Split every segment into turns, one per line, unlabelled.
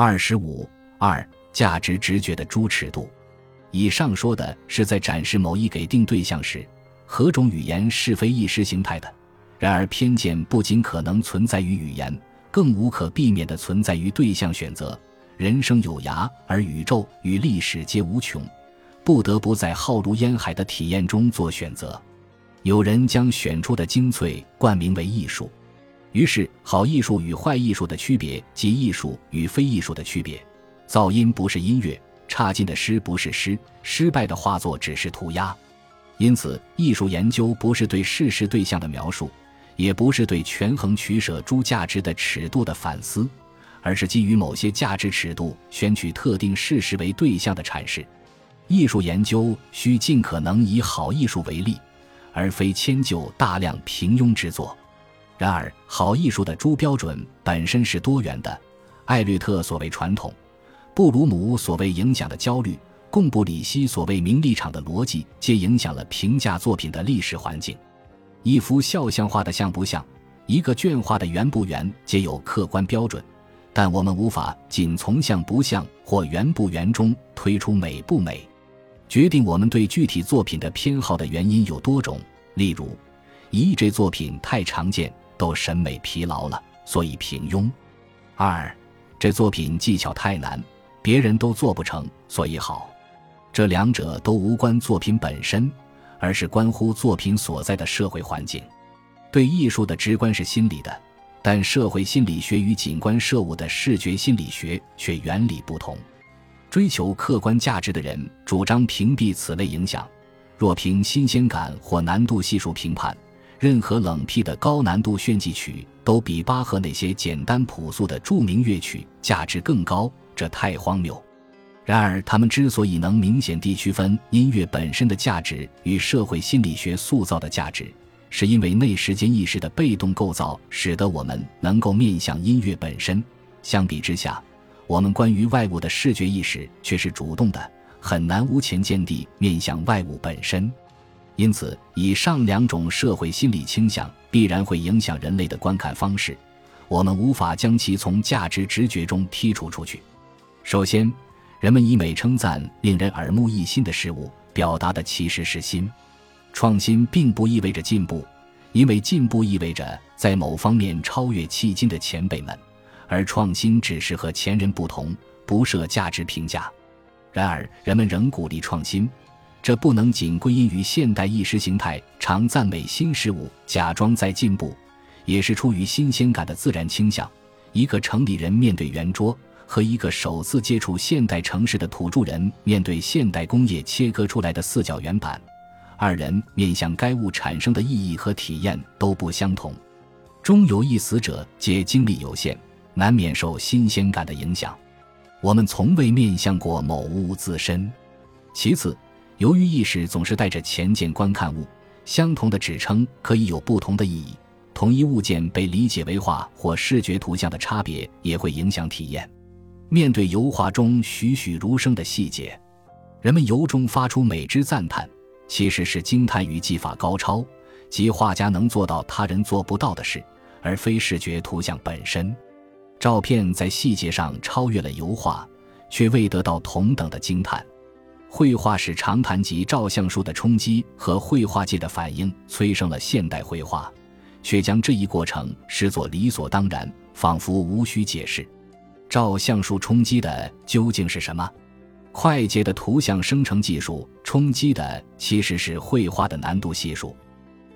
二十五二价值直觉的诸尺度。以上说的是在展示某一给定对象时，何种语言是非意识形态的。然而，偏见不仅可能存在于语言，更无可避免地存在于对象选择。人生有涯，而宇宙与历史皆无穷，不得不在浩如烟海的体验中做选择。有人将选出的精粹冠名为艺术，于是好艺术与坏艺术的区别及艺术与非艺术的区别。噪音不是音乐，差劲的诗不是诗，失败的画作只是涂鸦。因此，艺术研究不是对事实对象的描述。也不是对权衡取舍诸价值的尺度的反思，而是基于某些价值尺度选取特定事实为对象的阐释。艺术研究需尽可能以好艺术为例，而非迁就大量平庸之作。然而，好艺术的诸标准本身是多元的。艾略特所谓传统，布鲁姆所谓影响的焦虑，贡布里希所谓名利场的逻辑，皆影响了评价作品的历史环境。一幅肖像画的像不像，一个卷画的圆不圆，皆有客观标准，但我们无法仅从像不像或圆不圆中推出美不美。决定我们对具体作品的偏好的原因有多种，例如，一这作品太常见，都审美疲劳了，所以平庸；二这作品技巧太难，别人都做不成，所以好。这两者都无关作品本身。而是关乎作品所在的社会环境。对艺术的直观是心理的，但社会心理学与景观事物的视觉心理学却原理不同。追求客观价值的人主张屏蔽此类影响。若凭新鲜感或难度系数评判，任何冷僻的高难度炫技曲都比巴赫那些简单朴素的著名乐曲价值更高，这太荒谬。然而，他们之所以能明显地区分音乐本身的价值与社会心理学塑造的价值，是因为内时间意识的被动构造使得我们能够面向音乐本身。相比之下，我们关于外物的视觉意识却是主动的，很难无前见地面向外物本身。因此，以上两种社会心理倾向必然会影响人类的观看方式，我们无法将其从价值直觉中剔除出去。首先，人们以美称赞令人耳目一新的事物，表达的其实是新。创新并不意味着进步，因为进步意味着在某方面超越迄今的前辈们，而创新只是和前人不同，不设价值评价。然而，人们仍鼓励创新，这不能仅归因于现代意识形态常赞美新事物，假装在进步，也是出于新鲜感的自然倾向。一个城里人面对圆桌。和一个首次接触现代城市的土著人面对现代工业切割出来的四角圆板，二人面向该物产生的意义和体验都不相同。终有一死者，皆精力有限，难免受新鲜感的影响。我们从未面向过某物自身。其次，由于意识总是带着前见观看物，相同的指称可以有不同的意义。同一物件被理解为画或视觉图像的差别也会影响体验。面对油画中栩栩如生的细节，人们由衷发出美之赞叹，其实是惊叹于技法高超，即画家能做到他人做不到的事，而非视觉图像本身。照片在细节上超越了油画，却未得到同等的惊叹。绘画史长谈及照相术的冲击和绘画界的反应，催生了现代绘画，却将这一过程视作理所当然，仿佛无需解释。照相术冲击的究竟是什么？快捷的图像生成技术冲击的其实是绘画的难度系数。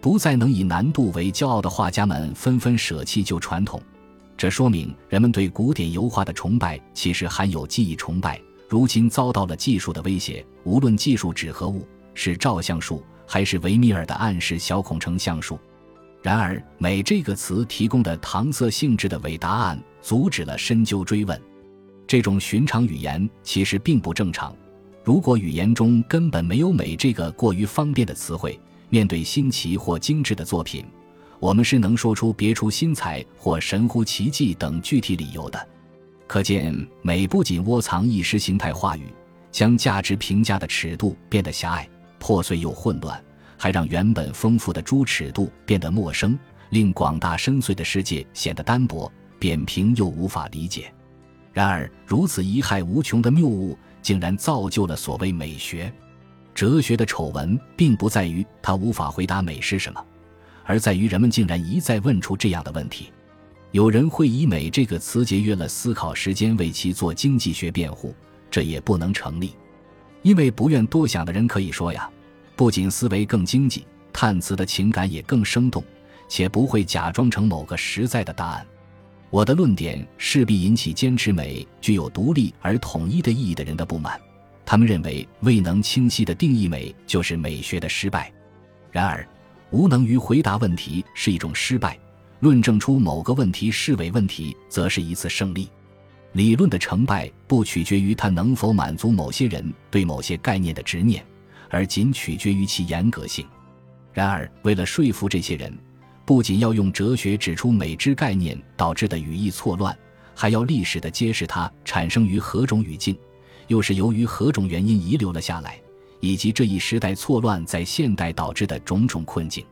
不再能以难度为骄傲的画家们纷纷舍弃旧传统，这说明人们对古典油画的崇拜其实含有技艺崇拜。如今遭到了技术的威胁，无论技术指何物，是照相术还是维米尔的暗示小孔成像术。然而，美这个词提供的搪塞性质的伪答案，阻止了深究追问。这种寻常语言其实并不正常。如果语言中根本没有“美”这个过于方便的词汇，面对新奇或精致的作品，我们是能说出别出心裁或神乎其技等具体理由的。可见，美不仅窝藏意识形态话语，将价值评价的尺度变得狭隘、破碎又混乱。还让原本丰富的诸尺度变得陌生，令广大深邃的世界显得单薄、扁平又无法理解。然而，如此贻害无穷的谬误，竟然造就了所谓美学。哲学的丑闻，并不在于它无法回答美是什么，而在于人们竟然一再问出这样的问题。有人会以“美”这个词节约了思考时间为其做经济学辩护，这也不能成立。因为不愿多想的人可以说呀，不仅思维更经济，探词的情感也更生动，且不会假装成某个实在的答案。我的论点势必引起坚持美具有独立而统一的意义的人的不满，他们认为未能清晰地定义美就是美学的失败。然而，无能于回答问题是一种失败，论证出某个问题是伪问题则是一次胜利。理论的成败不取决于它能否满足某些人对某些概念的执念，而仅取决于其严格性。然而，为了说服这些人，不仅要用哲学指出美之概念导致的语义错乱，还要历史的揭示它产生于何种语境，又是由于何种原因遗留了下来，以及这一时代错乱在现代导致的种种困境。